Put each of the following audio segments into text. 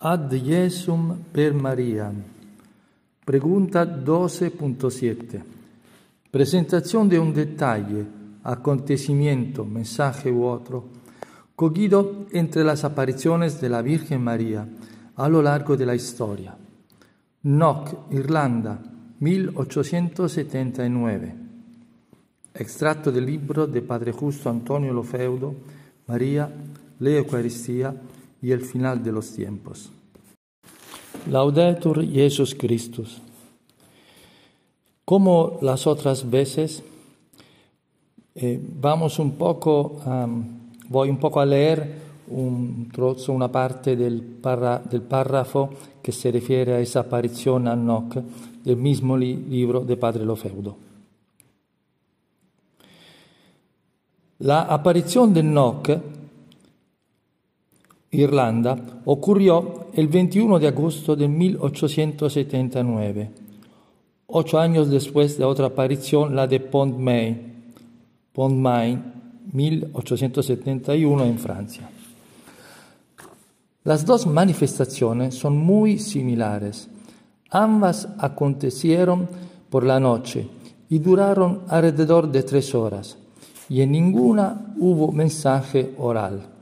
Ad Jesum per María. Pregunta 12.7. Presentación de un detalle, acontecimiento, mensaje u otro, cogido entre las apariciones de la Virgen María a lo largo de la historia. Knock, Irlanda, 1879. Extracto del libro de Padre Justo Antonio Lofeudo, María, la Eucaristía y el final de los tiempos. Laudetur Jesus Christus. Como las otras veces, eh, vamos un poco, um, voy un poco a leer un trozo, una parte del, del, párrafo que se refiere a esa aparición a Noc del mismo li, libro de Padre Lofeudo. La aparición de Noc Irlanda, ocurrió el 21 de agosto de 1879, ocho años después de otra aparición, la de Pont-May, Pont-May, 1871 en Francia. Las dos manifestaciones son muy similares. Ambas acontecieron por la noche y duraron alrededor de tres horas, y en ninguna hubo mensaje oral.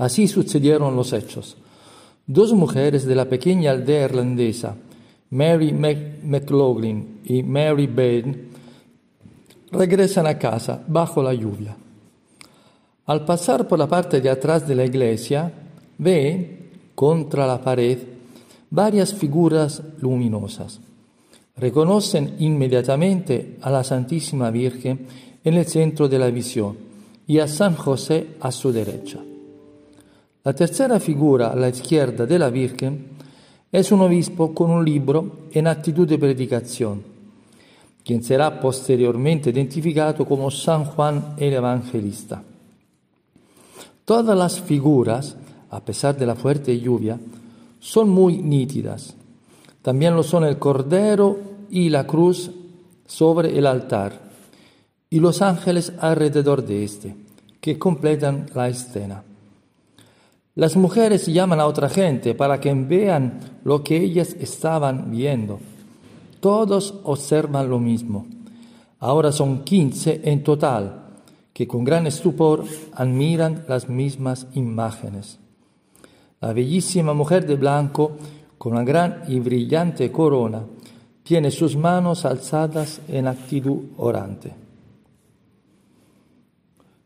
Así sucedieron los hechos. Dos mujeres de la pequeña aldea irlandesa, Mary McLaughlin y Mary Bain, regresan a casa bajo la lluvia. Al pasar por la parte de atrás de la iglesia, ve, contra la pared, varias figuras luminosas. Reconocen inmediatamente a la Santísima Virgen en el centro de la visión y a San José a su derecha. La tercera figura a la izquierda de la Virgen es un obispo con un libro en actitud de predicación, quien será posteriormente identificado como San Juan el Evangelista. Todas las figuras, a pesar de la fuerte lluvia, son muy nítidas. También lo son el Cordero y la cruz sobre el altar, y los ángeles alrededor de éste, que completan la escena. Las mujeres llaman a otra gente para que vean lo que ellas estaban viendo. Todos observan lo mismo. Ahora son quince en total que con gran estupor admiran las mismas imágenes. La bellísima mujer de blanco, con una gran y brillante corona, tiene sus manos alzadas en actitud orante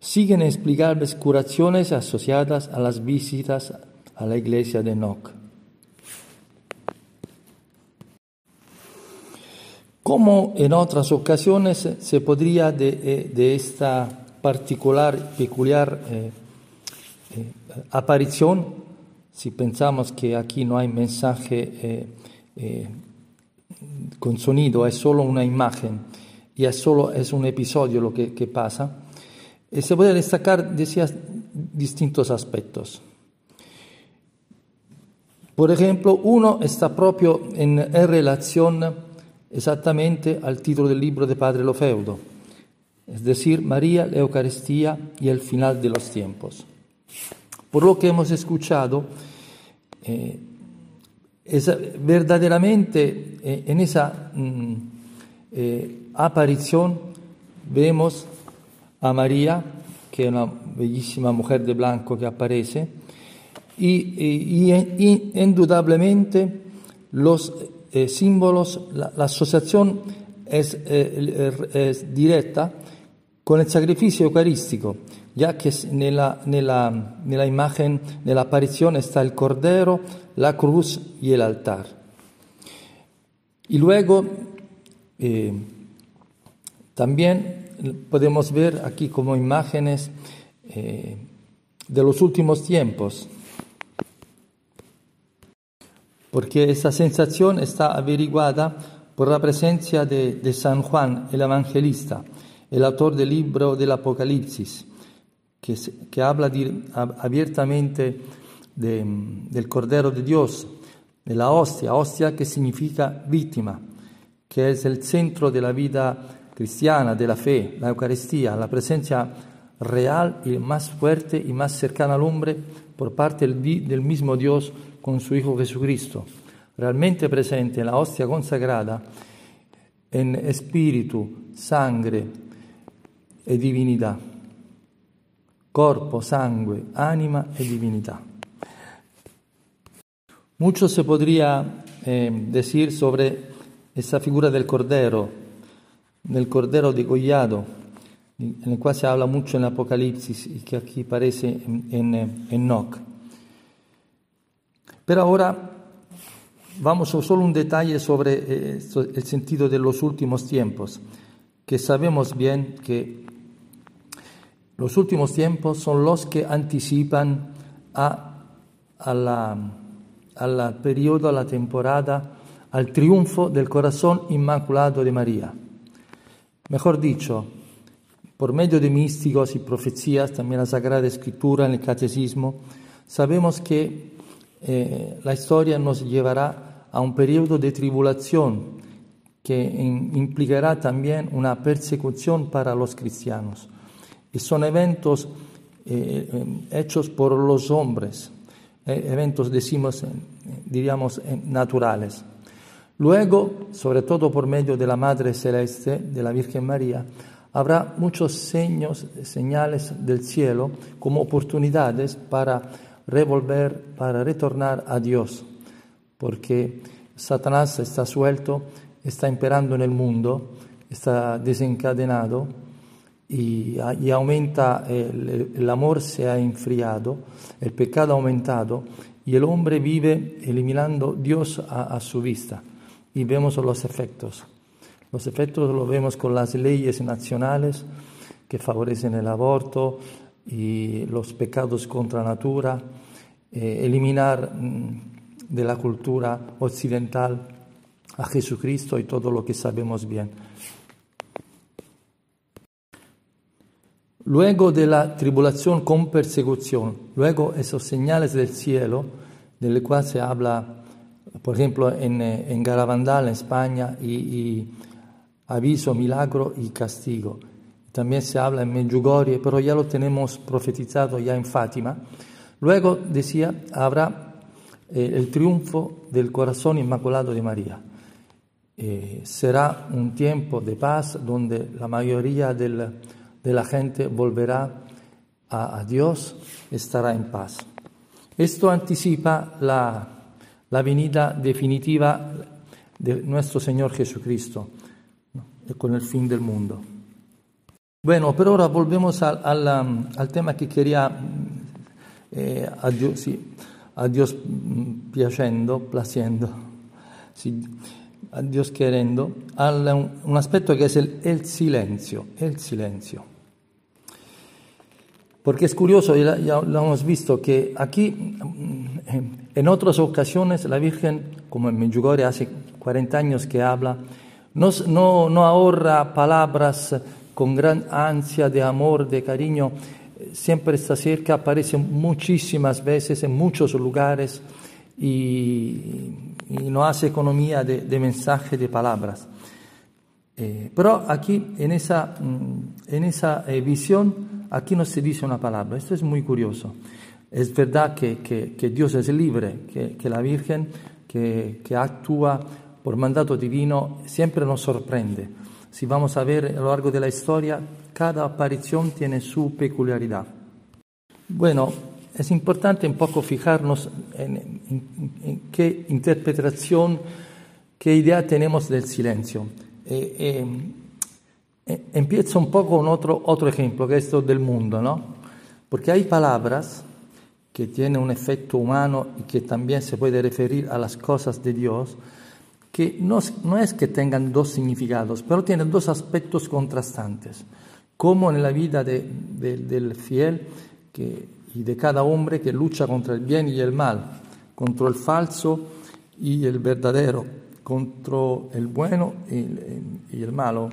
siguen explicables curaciones asociadas a las visitas a la iglesia de Noc. Como en otras ocasiones se podría de, eh, de esta particular, peculiar eh, eh, aparición, si pensamos que aquí no hay mensaje con sonido, es solo una imagen y es solo es un episodio lo que pasa, y se puede destacar, decía, distintos aspectos. Por ejemplo, uno está propio en, en relación exactamente al título del libro de Padre Lofeudo, es decir, María, la Eucaristía y el final de los tiempos. Por lo que hemos escuchado, eh, es verdaderamente eh, en esa mm, eh, aparición vemos a María, que es una bellísima mujer de blanco que aparece, y, indudablemente los eh, símbolos, la, la, asociación es, eh, es, directa con el sacrificio eucarístico, ya que nella, nella, nella imagen, nella apparizione está el cordero, la cruz y el altar. Y luego eh, también podemos ver aquí como imágenes eh, de los últimos tiempos, porque esa sensación está averiguada por la presencia de, San Juan, el evangelista, el autor del libro del Apocalipsis, que, que habla abiertamente de, del Cordero de Dios, de la hostia, hostia que significa víctima, que es el centro de la vida cristiana, della fe, la Eucaristia, la presencia real y más fuerte y más cercana al hombre por parte del mismo Dios con su Hijo Jesucristo, realmente presente en la hostia consagrada en espíritu, sangre e divinità, corpo, sangue, anima e divinità. Mucho se podría eh, decir sobre esa figura del Cordero, del Cordero degollado, en el cual se habla mucho en Apocalipsis y que aquí aparece en, en, en Noc. Pero ahora vamos a solo un detalle sobre eh, el sentido de los últimos tiempos, que sabemos bien que los últimos tiempos son los que anticipan a, la periodo, a la temporada, al triunfo del corazón inmaculado de María. Mejor dicho, por medio de místicos y profecías, también la Sagrada Escritura, en el Catecismo, sabemos que eh, la historia nos llevará a un periodo de tribulación que implicará también una persecución para los cristianos. Y son eventos eh, eh hechos por los hombres, eventos, decimos, diríamos, naturales. Luego, sobre todo por medio de la Madre Celeste, de la Virgen María, habrá muchos seños, señales del cielo como oportunidades para revolver, para retornar a Dios, porque Satanás está suelto, está imperando en el mundo, está desencadenado y, aumenta el, amor se ha enfriado, el pecado ha aumentado y el hombre vive eliminando Dios a su vista y vemos los efectos. Los efectos los vemos con las leyes nacionales que favorecen el aborto y los pecados contra natura, eh, eliminar mm, de la cultura occidental a Jesucristo y todo lo que sabemos bien. Luego de la tribulación con persecución, luego esos señales del cielo, de los cuales se habla, por ejemplo, en, en Garavandal, en España, y, y, aviso, milagro y castigo. También se habla en Medjugorje, pero ya lo tenemos profetizado ya en Fátima. Luego, decía, habrá eh, el triunfo del corazón inmaculado de María. Eh, será un tiempo de paz donde la mayoría del de la gente volverá a, a Dios, estará en paz. Esto anticipa la, la venida definitiva de nuestro Señor Jesucristo con el fin del mundo. Bueno, pero ahora volvemos al, al, al tema que quería, eh, a, Dios, a Dios piacendo, placiendo, sí, a Dios queriendo, a un aspetto che è il, el silencio, el silencio. Porque es curioso, hemos visto, que aquí, mm, en otras ocasiones, la Virgen, como en Medjugorje hace 40 años que habla, no, no, no ahorra palabras con gran ansia de amor, de cariño, siempre está cerca, aparece muchísimas veces en muchos lugares y, no hace economía de, de mensaje, de palabras. Eh, pero aquí, en esa, mm, en esa eh, visión, aquí no se dice una palabra. Esto es muy curioso. Es verdad que, que, que Dios es libre, que, que la Virgen que, actúa por mandato divino siempre nos sorprende. Si vamos a ver a lo largo de la historia, cada aparición tiene su peculiaridad. Bueno, es importante un poco fijarnos en, en, en qué interpretación, qué idea tenemos del silencio. Eh, eh, empiezo un poco con otro, otro ejemplo, que es esto del mundo, ¿no? Porque hay palabras que tienen un efecto humano y que también se puede referir a las cosas de Dios, que no, no es que tengan dos significados, pero tienen dos aspectos contrastantes, como en la vida de, de, del fiel que, y de cada hombre que lucha contra el bien y el mal, contra el falso y el verdadero, contra el bueno y el malo.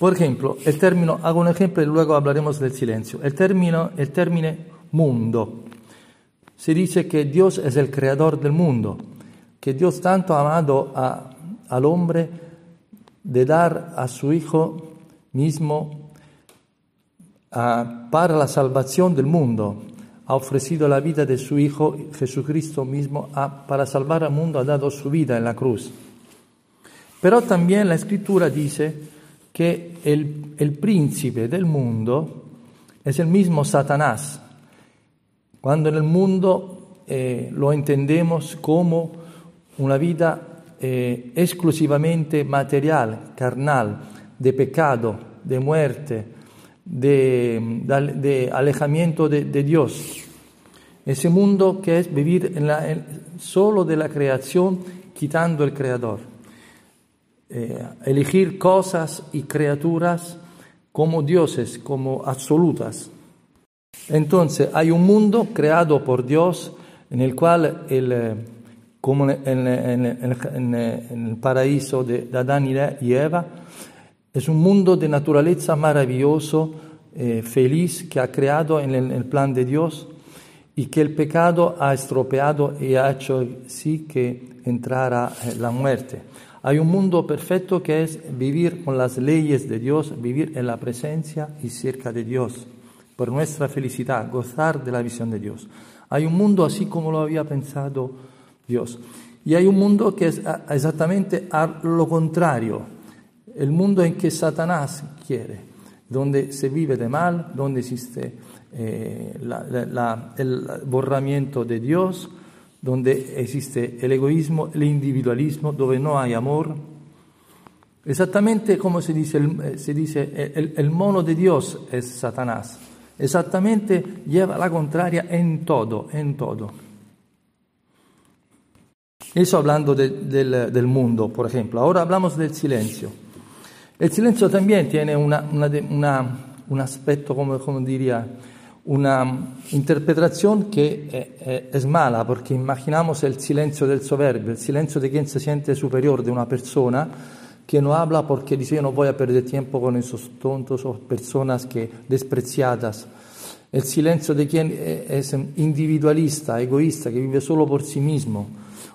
Por ejemplo, el término, hago un ejemplo y luego hablaremos del silencio. El término, el término mundo. Se dice que Dios es el creador del mundo, que Dios tanto ha amado a, al hombre de dar a su Hijo mismo ah, para la salvación del mundo. Ha ofrecido la vida de su Hijo Jesucristo mismo ha, para salvar al mundo, ha dado su vida en la cruz. Pero también la escritura dice que el, el príncipe del mundo es el mismo Satanás. Cuando en el mundo eh, lo entendemos como una vida eh, exclusivamente material, carnal, de pecado, de muerte, de, alejamiento de, de, Dios. Ese mundo que es vivir en la, solo de la creación, quitando el Creador. Eh, elegir cosas y criaturas como dioses, como absolutas. Entonces hay un mundo creado por Dios en el cual el eh, como en, el paraíso de, de, Adán y Eva, es un mundo de naturaleza maravilloso, eh, feliz, que ha creado en el, el, plan de Dios y que el pecado ha estropeado y ha hecho sí que entrara la muerte. Hay un mundo perfecto que es vivir con las leyes de Dios, vivir en la presencia y cerca de Dios, por nuestra felicidad, gozar de la visión de Dios. Hay un mundo así como lo había pensado Dios. Y hay un mundo que es exactamente lo contrario, el mundo en que Satanás quiere, donde se vive de mal, donde existe eh, el borramiento de Dios, donde existe el egoísmo, el individualismo, donde no hay amor. Exactamente como se dice, el, se dice el, el mono de Dios es Satanás. Exactamente lleva la contraria en todo, en todo. Eso hablando de, del, del, mundo, por ejemplo. Ahora hablamos del silencio. El silencio también tiene una, una, un aspecto, como, como, diría, una interpretación que es, es mala, porque imaginamos el silencio del soberbio, el silencio de quien se siente superior de una persona que no habla porque dice yo no voy a perder tiempo con esos tontos o personas que despreciadas. El silencio de quien es individualista, egoísta, que vive solo por sí mismo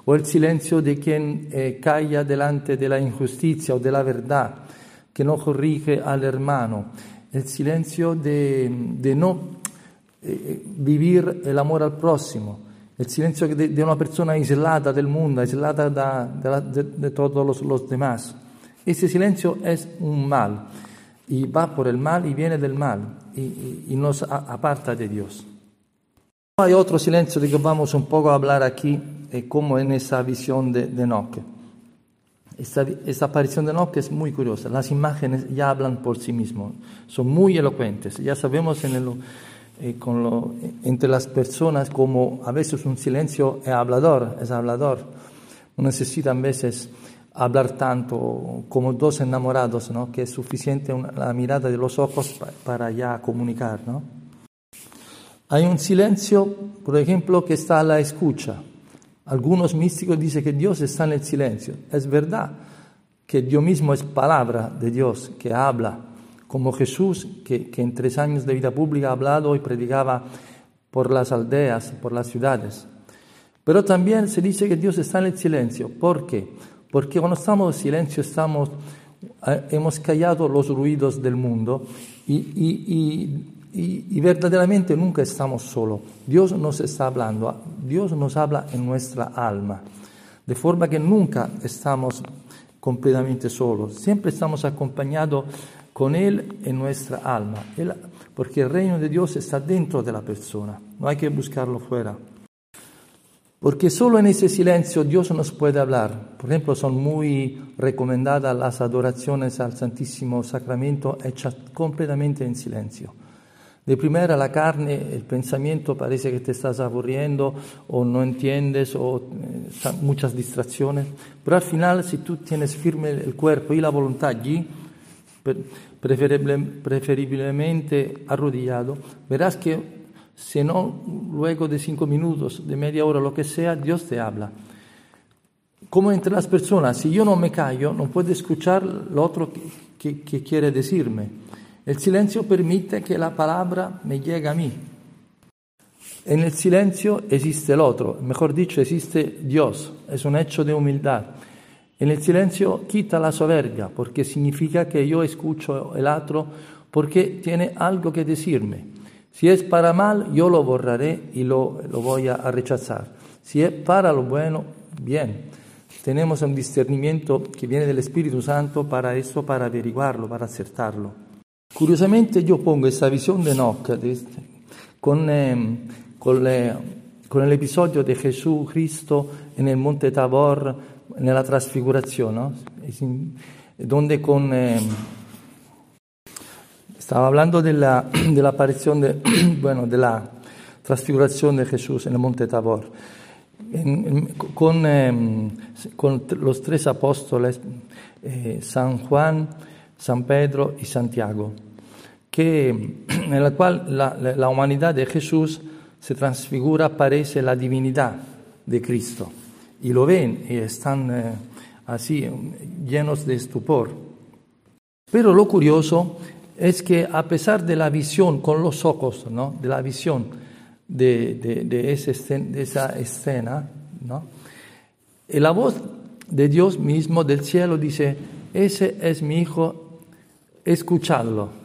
o el silencio de quien eh, calla delante de la injusticia o de la verdad, que no corrige al hermano, el silencio de, de no eh, vivir el amor al próximo, el silencio de, una persona aislada del mundo, aislada de, de todos los, demás. Ese silencio es un mal y va por el mal y viene del mal y nos aparta de Dios. Hay otro silencio de que vamos un poco a hablar aquí, eh, como en esa visión de, de Enoch. Esta, esta, aparición de Enoch es muy curiosa. Las imágenes ya hablan por sí mismos, son muy elocuentes. Ya sabemos en el, eh, lo, entre las personas como a veces un silencio es hablador, es hablador. No necesitan a veces hablar tanto como dos enamorados, ¿no? que es suficiente la mirada de los ojos para ya comunicar. ¿no? Hay un silencio, por ejemplo, que está a la escucha. Algunos místicos dicen que Dios está en el silencio. Es verdad que Dios mismo es palabra de Dios, que habla, como Jesús, que, en tres años de vida pública ha hablado y predicaba por las aldeas, por las ciudades. Pero también se dice que Dios está en el silencio. ¿Por qué? Porque cuando estamos en silencio estamos, eh, hemos callado los ruidos del mundo y, y, verdaderamente nunca estamos solos. Dios nos está hablando, Dios nos habla en nuestra alma, de forma que nunca estamos completamente solos, siempre estamos acompañados con Él en nuestra alma, porque el reino de Dios está dentro de la persona, no hay que buscarlo fuera. Porque solo en ese silencio Dios nos puede hablar. Por ejemplo, son muy recomendadas las adoraciones al Santísimo Sacramento hechas completamente en silencio. De primera la carne, el pensamiento parece que te estás aburriendo o no entiendes o eh, muchas distracciones, pero al final si tú tienes firme el cuerpo y la voluntad allí, preferible, preferiblemente arrodillado, verás que si no, luego de cinco minutos, de media hora, lo que sea, Dios te habla. Como entre las personas, si yo no me callo, no puedo escuchar lo otro que, que, que quiere decirme. El silencio permite que la palabra me llegue a mí. En el silencio existe el otro, mejor dicho, existe Dios, es un hecho de humildad. En el silencio quita la soberbia, porque significa que yo escucho el otro porque tiene algo que decirme. Si es para mal, yo lo borraré y lo, lo voy a, rechazar. Si es para lo bueno, bien. Tenemos un discernimiento que viene del Espíritu Santo para eso, para averiguarlo, para acertarlo. Curiosamente yo pongo esta visión de Enoch este, con, eh, con, le, con, el episodio de Jesús Cristo en el monte Tabor, en la transfiguración, ¿no? donde con... Eh, estaba hablando de la, de la aparición, de, bueno, de la transfiguración de Jesús en el monte Tabor con, eh, con, los tres apóstoles, eh, San Juan, San Pedro y Santiago, que, en la cual la, humanidad de Jesús se transfigura, aparece la divinidad de Cristo. Y lo ven y están eh, así, llenos de estupor. Pero lo curioso es que a pesar de la visión con los ojos, ¿no? de la visión, de, de, esa escena, ¿no? Y la voz de Dios mismo del cielo dice, ese es mi hijo, escuchadlo.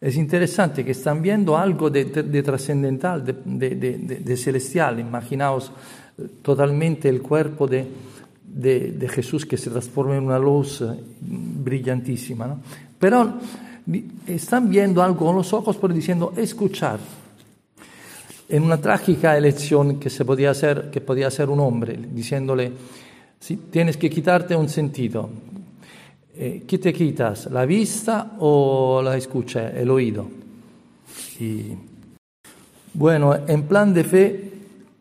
Es interesante que están viendo algo de, de trascendental, de, celestial. Imaginaos eh, totalmente el cuerpo de, Jesús que se transforma en una luz eh, brillantísima. ¿no? Pero están viendo algo con los ojos, pero diciendo, escuchar en una trágica elección que, se podía hacer, que podía hacer un hombre, diciéndole, si tienes que quitarte un sentido. Eh, ¿Qué te quitas? ¿La vista o la escucha, el oído? Y, bueno, en plan de fe,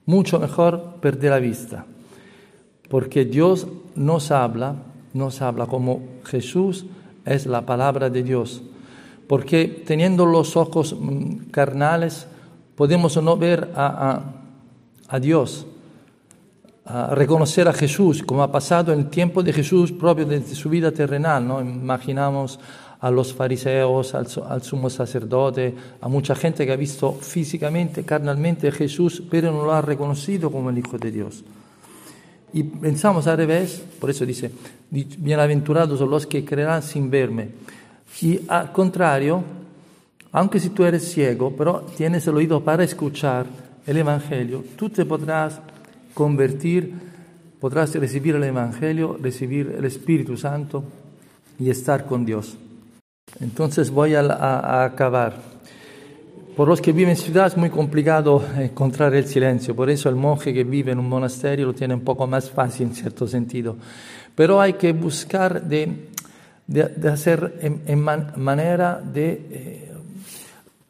mucho mejor perder la vista, porque Dios nos habla, nos habla como Jesús es la palabra de Dios, porque teniendo los ojos mm, carnales, podemos no ver a, a, a, Dios, reconocer a Jesús, como ha pasado en el tiempo de Jesús propio de su vida terrenal. ¿no? Imaginamos a los fariseos, al, al, sumo sacerdote, a mucha gente que ha visto físicamente, carnalmente a Jesús, pero no lo ha reconocido como el Hijo de Dios. Y pensamos al revés, por eso dice, bienaventurados son los que creerán sin verme. Y al contrario, aunque si tú eres ciego, pero tienes el oído para escuchar el Evangelio, tú te podrás convertir, podrás recibir el Evangelio, recibir el Espíritu Santo y estar con Dios. Entonces voy a, a, a acabar. Por los que viven en ciudad es muy complicado encontrar el silencio, por eso el monje que vive en un monasterio lo tiene un poco más fácil en cierto sentido. Pero hay que buscar de, de, hacer en, en man, manera de eh,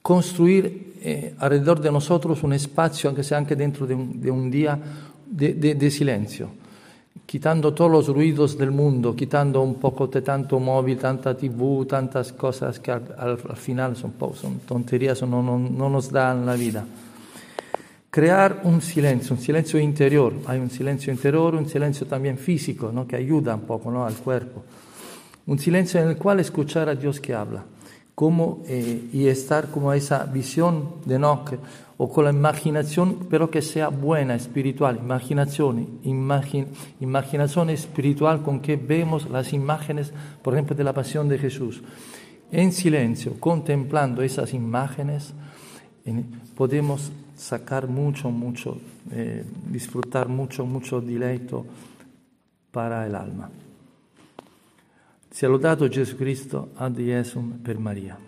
construir eh, alrededor de nosotros un espacio, aunque sea dentro de un día, de, de, de, silencio, quitando todos los ruidos del mundo, quitando un poco de tanto móvil, tanta TV, tantas cosas que al, al, al final son, son tonterías, no, no, no nos dan la vida. Crear un silencio, un silencio interior. Hay un silencio interior, un silencio también físico, ¿no? que ayuda un poco ¿no? al cuerpo. Un silencio en el cual escuchar a Dios que habla como, eh, y estar como esa visión de Enoch o con la imaginación, pero que sea buena, espiritual, imaginación, imagin, imaginación espiritual con que vemos las imágenes, por ejemplo, de la pasión de Jesús. En silencio, contemplando esas imágenes, podemos sacar mucho, mucho, eh, disfrutar mucho, mucho deleito para el alma. Sia lodato Gesù Cristo, ad Iesum per Maria.